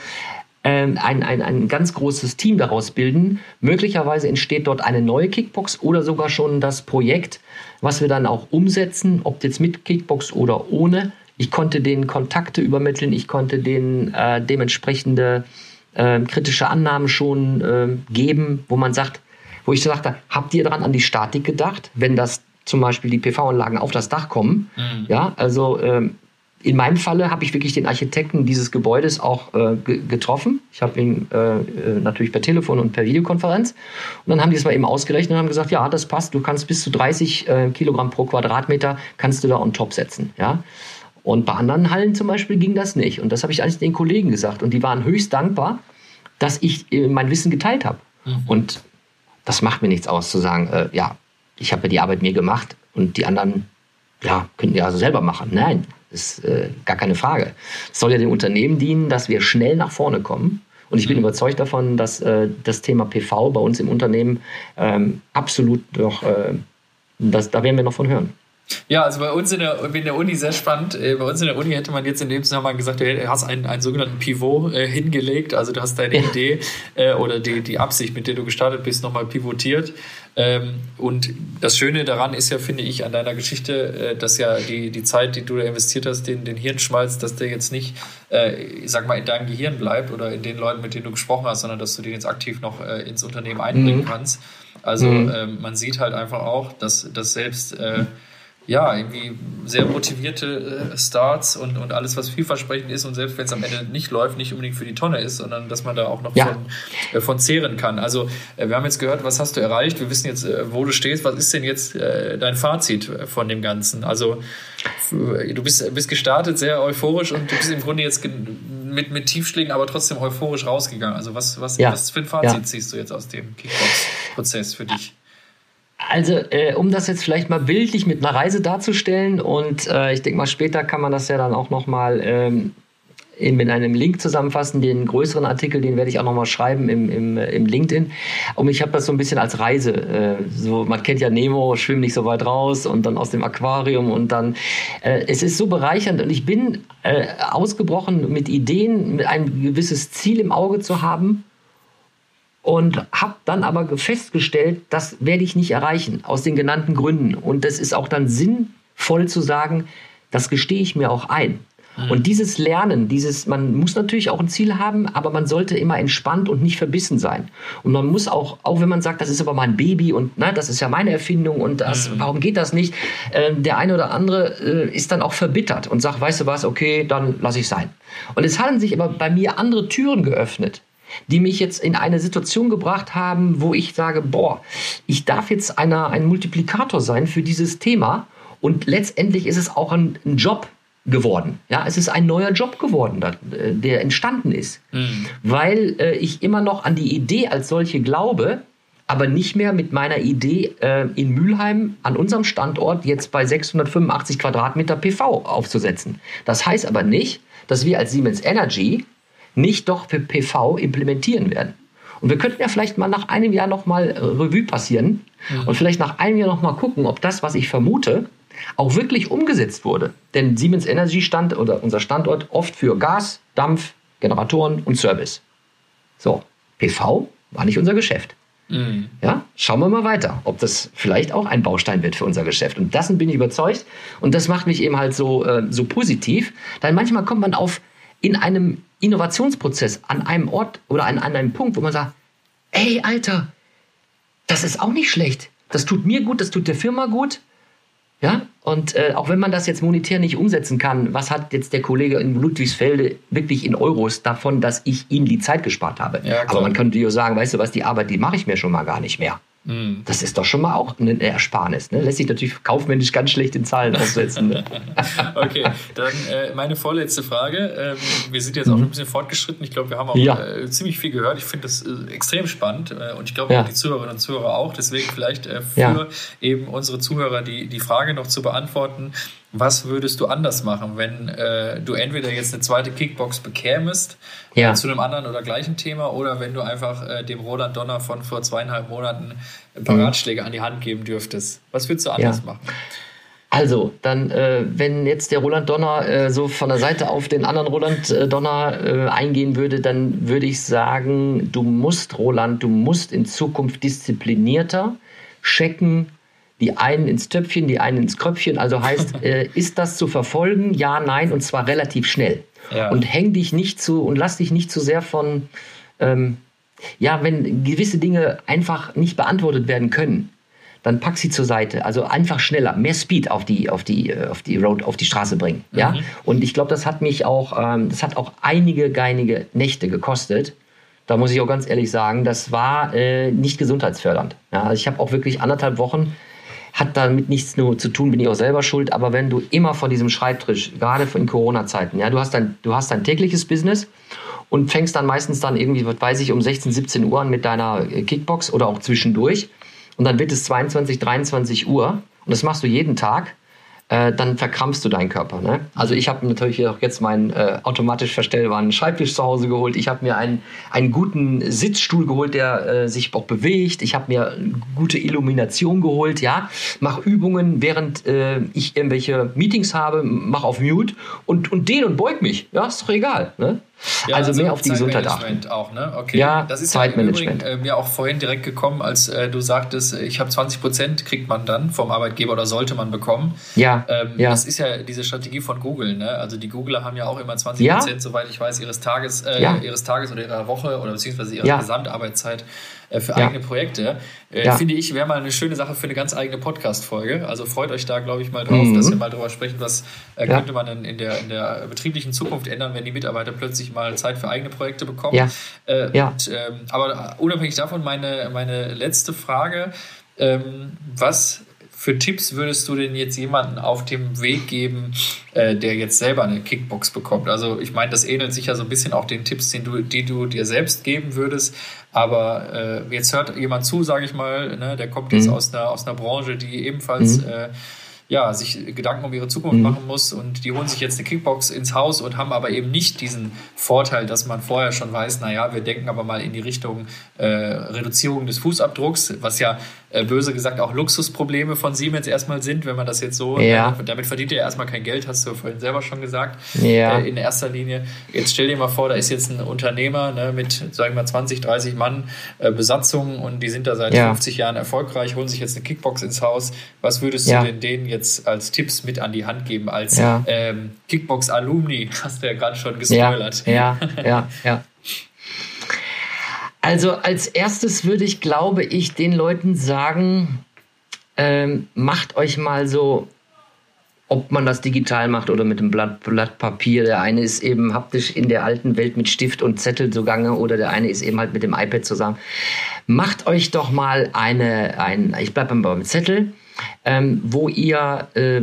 ein, ein, ein ganz großes Team daraus bilden. Möglicherweise entsteht dort eine neue Kickbox oder sogar schon das Projekt, was wir dann auch umsetzen, ob jetzt mit Kickbox oder ohne. Ich konnte denen Kontakte übermitteln, ich konnte denen äh, dementsprechende äh, kritische Annahmen schon äh, geben, wo man sagt, wo ich sagte, habt ihr daran an die Statik gedacht, wenn das zum Beispiel die PV-Anlagen auf das Dach kommen? Mhm. Ja, also ähm, in meinem Falle habe ich wirklich den Architekten dieses Gebäudes auch äh, getroffen. Ich habe ihn äh, äh, natürlich per Telefon und per Videokonferenz. Und dann haben die es mal eben ausgerechnet und haben gesagt, ja, das passt. Du kannst bis zu 30 äh, Kilogramm pro Quadratmeter kannst du da on top setzen. Ja. Und bei anderen Hallen zum Beispiel ging das nicht. Und das habe ich eigentlich den Kollegen gesagt. Und die waren höchst dankbar, dass ich äh, mein Wissen geteilt habe. Mhm. Und das macht mir nichts aus zu sagen, äh, ja, ich habe ja die Arbeit mir gemacht und die anderen, ja, könnten ja also selber machen. Nein, ist äh, gar keine Frage. Es soll ja dem Unternehmen dienen, dass wir schnell nach vorne kommen. Und ich bin mhm. überzeugt davon, dass äh, das Thema PV bei uns im Unternehmen ähm, absolut noch, äh, das, da werden wir noch von hören. Ja, also bei uns in der, in der Uni sehr spannend. Äh, bei uns in der Uni hätte man jetzt in dem Zusammenhang gesagt, du hast einen, einen sogenannten Pivot äh, hingelegt. Also du hast deine ja. Idee äh, oder die, die Absicht, mit der du gestartet bist, nochmal pivotiert. Ähm, und das Schöne daran ist ja, finde ich, an deiner Geschichte, äh, dass ja die, die Zeit, die du da investiert hast, den, den Hirnschmalz, dass der jetzt nicht, äh, ich sag mal, in deinem Gehirn bleibt oder in den Leuten, mit denen du gesprochen hast, sondern dass du den jetzt aktiv noch äh, ins Unternehmen einbringen mhm. kannst. Also mhm. ähm, man sieht halt einfach auch, dass, dass selbst ja, irgendwie sehr motivierte äh, Starts und, und alles, was vielversprechend ist und selbst wenn es am Ende nicht läuft, nicht unbedingt für die Tonne ist, sondern dass man da auch noch ja. von, äh, von zehren kann. Also äh, wir haben jetzt gehört, was hast du erreicht, wir wissen jetzt, äh, wo du stehst, was ist denn jetzt dein Fazit von dem Ganzen? Also du bist, bist gestartet, sehr euphorisch und du bist im Grunde jetzt mit, mit Tiefschlägen, aber trotzdem euphorisch rausgegangen. Also was, was, ja. was für ein Fazit ja. ziehst du jetzt aus dem Kickbox-Prozess für dich? Also, äh, um das jetzt vielleicht mal bildlich mit einer Reise darzustellen und äh, ich denke mal, später kann man das ja dann auch nochmal ähm, in einem Link zusammenfassen. Den größeren Artikel, den werde ich auch nochmal schreiben im, im, im LinkedIn. Und ich habe das so ein bisschen als Reise. Äh, so, man kennt ja Nemo, schwimm nicht so weit raus und dann aus dem Aquarium und dann. Äh, es ist so bereichernd und ich bin äh, ausgebrochen mit Ideen, mit ein gewisses Ziel im Auge zu haben und habe dann aber festgestellt, das werde ich nicht erreichen, aus den genannten Gründen. Und das ist auch dann sinnvoll zu sagen, das gestehe ich mir auch ein. Mhm. Und dieses Lernen, dieses, man muss natürlich auch ein Ziel haben, aber man sollte immer entspannt und nicht verbissen sein. Und man muss auch, auch wenn man sagt, das ist aber mein Baby und ne, das ist ja meine Erfindung und das, mhm. warum geht das nicht? Äh, der eine oder andere äh, ist dann auch verbittert und sagt, weißt du was, okay, dann lasse ich sein. Und es haben sich aber bei mir andere Türen geöffnet die mich jetzt in eine Situation gebracht haben, wo ich sage, boah, ich darf jetzt einer, ein Multiplikator sein für dieses Thema. Und letztendlich ist es auch ein, ein Job, geworden. Ja, es ist ein neuer Job geworden, äh, der entstanden ist, mhm. weil äh, ich immer noch an die Idee als solche glaube, aber nicht mehr mit meiner Idee äh, in Mülheim an unserem Standort jetzt bei 685 Quadratmeter PV aufzusetzen. Das heißt aber nicht, dass wir als Siemens Energy nicht doch für PV implementieren werden. Und wir könnten ja vielleicht mal nach einem Jahr noch mal äh, Revue passieren mhm. und vielleicht nach einem Jahr noch mal gucken, ob das, was ich vermute, auch wirklich umgesetzt wurde. Denn Siemens Energy stand oder unser Standort oft für Gas, Dampf, Generatoren und Service. So, PV war nicht unser Geschäft. Mhm. Ja, schauen wir mal weiter, ob das vielleicht auch ein Baustein wird für unser Geschäft. Und dessen bin ich überzeugt. Und das macht mich eben halt so, äh, so positiv. Denn manchmal kommt man auf in einem Innovationsprozess an einem Ort oder an, an einem Punkt, wo man sagt, ey, Alter, das ist auch nicht schlecht. Das tut mir gut, das tut der Firma gut. Ja, und äh, auch wenn man das jetzt monetär nicht umsetzen kann, was hat jetzt der Kollege in Ludwigsfelde wirklich in Euros davon, dass ich ihm die Zeit gespart habe? Ja, Aber man könnte ja sagen, weißt du was, die Arbeit, die mache ich mir schon mal gar nicht mehr. Mhm. Das ist doch schon mal auch eine Ersparnis. Ne? Lässt sich natürlich kaufmännisch ganz schlecht in Zahlen aussetzen. Ne? okay, dann äh, meine vorletzte Frage. Ähm, wir sind jetzt auch mhm. ein bisschen fortgeschritten. Ich glaube, wir haben auch ja. äh, ziemlich viel gehört. Ich finde das äh, extrem spannend äh, und ich glaube ja. die Zuhörerinnen und Zuhörer auch. Deswegen vielleicht äh, für ja. eben unsere Zuhörer die, die Frage noch zu beantworten was würdest du anders machen, wenn äh, du entweder jetzt eine zweite Kickbox bekämest ja. äh, zu einem anderen oder gleichen Thema oder wenn du einfach äh, dem Roland Donner von vor zweieinhalb Monaten ein paar mhm. Ratschläge an die Hand geben dürftest? Was würdest du anders ja. machen? Also, dann, äh, wenn jetzt der Roland Donner äh, so von der Seite auf den anderen Roland äh, Donner äh, eingehen würde, dann würde ich sagen, du musst, Roland, du musst in Zukunft disziplinierter checken, die einen ins Töpfchen, die einen ins Kröpfchen. Also heißt, äh, ist das zu verfolgen? Ja, nein, und zwar relativ schnell. Ja. Und häng dich nicht zu und lass dich nicht zu sehr von, ähm, ja, wenn gewisse Dinge einfach nicht beantwortet werden können, dann pack sie zur Seite. Also einfach schneller, mehr Speed auf die, auf die, äh, auf die Road, auf die Straße bringen. Mhm. Ja? Und ich glaube, das hat mich auch, ähm, das hat auch einige geinige Nächte gekostet. Da muss ich auch ganz ehrlich sagen, das war äh, nicht gesundheitsfördernd. Ja, also ich habe auch wirklich anderthalb Wochen hat damit nichts nur zu tun, bin ich auch selber schuld. Aber wenn du immer vor diesem Schreibtisch, gerade in Corona-Zeiten, ja, du hast dein, du hast dein tägliches Business und fängst dann meistens dann irgendwie, was weiß ich, um 16, 17 Uhr an mit deiner äh, Kickbox oder auch zwischendurch. Und dann wird es 22, 23 Uhr. Und das machst du jeden Tag äh, dann verkrampfst du deinen Körper. Ne? Also ich habe natürlich auch jetzt meinen äh, automatisch verstellbaren Schreibtisch zu Hause geholt. Ich habe mir einen, einen guten Sitzstuhl geholt, der äh, sich auch bewegt. Ich habe mir gute Illumination geholt. Ja, mach Übungen, während äh, ich irgendwelche Meetings habe, mach auf Mute und und den und beug mich. Ja, ist doch egal. Ne? Ja, also, also, mehr auf die Gesundheit achten. auch, ne? Okay. Ja, das ist Zeitmanagement. Ja im Übrigen, äh, mir auch vorhin direkt gekommen, als äh, du sagtest, ich habe 20 Prozent kriegt man dann vom Arbeitgeber oder sollte man bekommen. Ja, ähm, ja. Das ist ja diese Strategie von Google, ne? Also die Googler haben ja auch immer 20 Prozent, ja. soweit ich weiß, ihres Tages, äh, ihres Tages oder ihrer Woche oder beziehungsweise ihrer Gesamtarbeitszeit äh, für ja. eigene Projekte. Äh, ja. Finde ich, wäre mal eine schöne Sache für eine ganz eigene Podcast-Folge. Also freut euch da, glaube ich, mal drauf, mhm. dass wir mal drüber sprechen, was äh, ja. könnte man denn in der, in der betrieblichen Zukunft ändern, wenn die Mitarbeiter plötzlich mal Zeit für eigene Projekte bekommen. Ja. Äh, ja. Und, ähm, aber unabhängig davon meine, meine letzte Frage. Ähm, was für Tipps würdest du denn jetzt jemanden auf dem Weg geben, äh, der jetzt selber eine Kickbox bekommt? Also ich meine, das ähnelt sich ja so ein bisschen auch den Tipps, den du, die du dir selbst geben würdest. Aber äh, jetzt hört jemand zu, sage ich mal, ne, der kommt jetzt mhm. aus, einer, aus einer Branche, die ebenfalls mhm. äh, ja, sich Gedanken um ihre Zukunft mhm. machen muss und die holen sich jetzt eine Kickbox ins Haus und haben aber eben nicht diesen Vorteil, dass man vorher schon weiß, naja, wir denken aber mal in die Richtung äh, Reduzierung des Fußabdrucks, was ja äh, böse gesagt auch Luxusprobleme von Siemens erstmal sind, wenn man das jetzt so, ja. damit, damit verdient ihr erstmal kein Geld, hast du vorhin selber schon gesagt, ja. äh, in erster Linie. Jetzt stell dir mal vor, da ist jetzt ein Unternehmer ne, mit, sagen wir mal, 20, 30 Mann äh, Besatzung und die sind da seit ja. 50 Jahren erfolgreich, holen sich jetzt eine Kickbox ins Haus. Was würdest du denn denen jetzt als Tipps mit an die Hand geben, als ähm, Kickbox-Alumni? Hast du ja gerade schon gespoilert. Ja, ja, ja. Also als erstes würde ich, glaube ich, den Leuten sagen, ähm, macht euch mal so, ob man das digital macht oder mit einem Blatt, Blatt Papier. Der eine ist eben haptisch in der alten Welt mit Stift und Zettel zugange oder der eine ist eben halt mit dem iPad zusammen. Macht euch doch mal eine, ein, ich bleibe beim Zettel, ähm, wo ihr äh,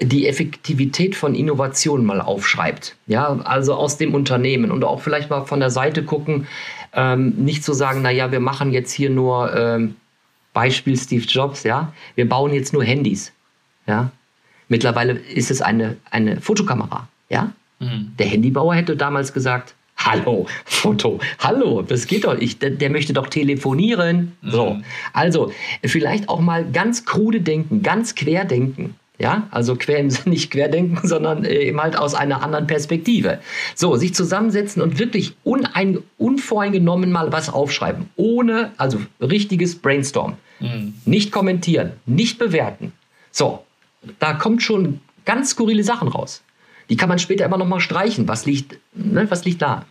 die Effektivität von Innovationen mal aufschreibt. Ja, also aus dem Unternehmen und auch vielleicht mal von der Seite gucken, ähm, nicht zu sagen, naja, wir machen jetzt hier nur ähm, Beispiel Steve Jobs, ja, wir bauen jetzt nur Handys. Ja, mittlerweile ist es eine, eine Fotokamera. Ja, mhm. der Handybauer hätte damals gesagt, Hallo, Foto. Hallo, das geht doch nicht. Der, der möchte doch telefonieren. Mhm. So. Also, vielleicht auch mal ganz krude denken, ganz quer denken. Ja, also quer im Sinne nicht querdenken, sondern äh, eben halt aus einer anderen Perspektive. So, sich zusammensetzen und wirklich unein, unvoreingenommen mal was aufschreiben. Ohne, also richtiges Brainstorm. Mhm. Nicht kommentieren, nicht bewerten. So, da kommt schon ganz skurrile Sachen raus. Die kann man später immer noch mal streichen. Was liegt, ne, was liegt da?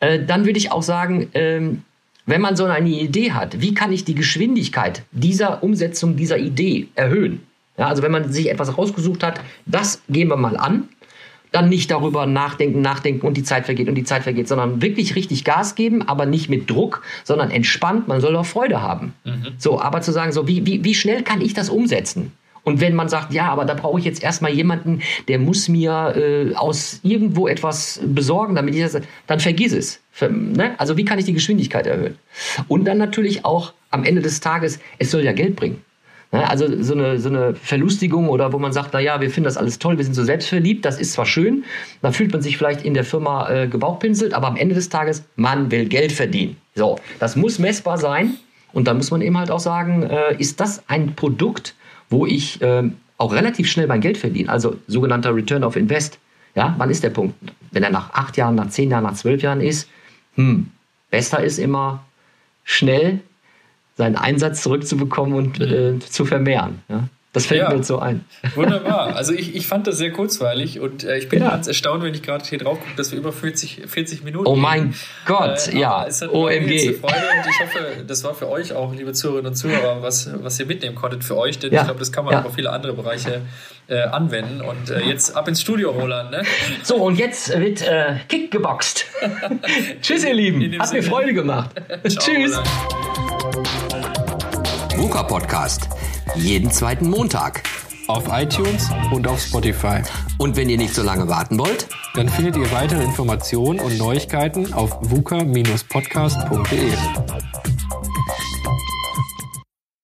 Äh, dann würde ich auch sagen, ähm, wenn man so eine Idee hat, wie kann ich die Geschwindigkeit dieser Umsetzung dieser Idee erhöhen? Ja, also wenn man sich etwas rausgesucht hat, das gehen wir mal an. Dann nicht darüber nachdenken, nachdenken und die Zeit vergeht und die Zeit vergeht, sondern wirklich richtig Gas geben, aber nicht mit Druck, sondern entspannt. Man soll auch Freude haben. Mhm. So, aber zu sagen, so wie, wie, wie schnell kann ich das umsetzen? Und wenn man sagt, ja, aber da brauche ich jetzt erstmal jemanden, der muss mir äh, aus irgendwo etwas besorgen, damit ich das, dann vergiss es. Ne? Also wie kann ich die Geschwindigkeit erhöhen? Und dann natürlich auch am Ende des Tages, es soll ja Geld bringen. Ne? Also so eine, so eine Verlustigung oder wo man sagt, na ja, wir finden das alles toll, wir sind so selbstverliebt, das ist zwar schön, dann fühlt man sich vielleicht in der Firma äh, gebauchpinselt, aber am Ende des Tages, man will Geld verdienen. So, das muss messbar sein und dann muss man eben halt auch sagen, äh, ist das ein Produkt, wo ich äh, auch relativ schnell mein Geld verdiene, also sogenannter Return of Invest. Ja, wann ist der Punkt? Wenn er nach acht Jahren, nach zehn Jahren, nach zwölf Jahren ist, hm, besser ist immer schnell seinen Einsatz zurückzubekommen und äh, zu vermehren. Ja? Das fällt ja, mir jetzt so ein. Wunderbar. Also ich, ich fand das sehr kurzweilig und äh, ich bin ja. ganz erstaunt, wenn ich gerade hier drauf gucke, dass wir über 40, 40 Minuten. Oh mein gehen. Gott, äh, ja. Es hat OMG. Freude und ich hoffe, das war für euch auch, liebe Zuhörerinnen und Zuhörer, was, was ihr mitnehmen konntet für euch, denn ja. ich glaube, das kann man auch auf viele andere Bereiche äh, anwenden. Und äh, jetzt ab ins Studio, Roland. Ne? So, und jetzt wird äh, Kick geboxt. Tschüss, ihr Lieben. Hat Sinne. mir Freude gemacht. Tschüss. VUCA Podcast. Jeden zweiten Montag. Auf iTunes und auf Spotify. Und wenn ihr nicht so lange warten wollt, dann findet ihr weitere Informationen und Neuigkeiten auf vuca-podcast.de.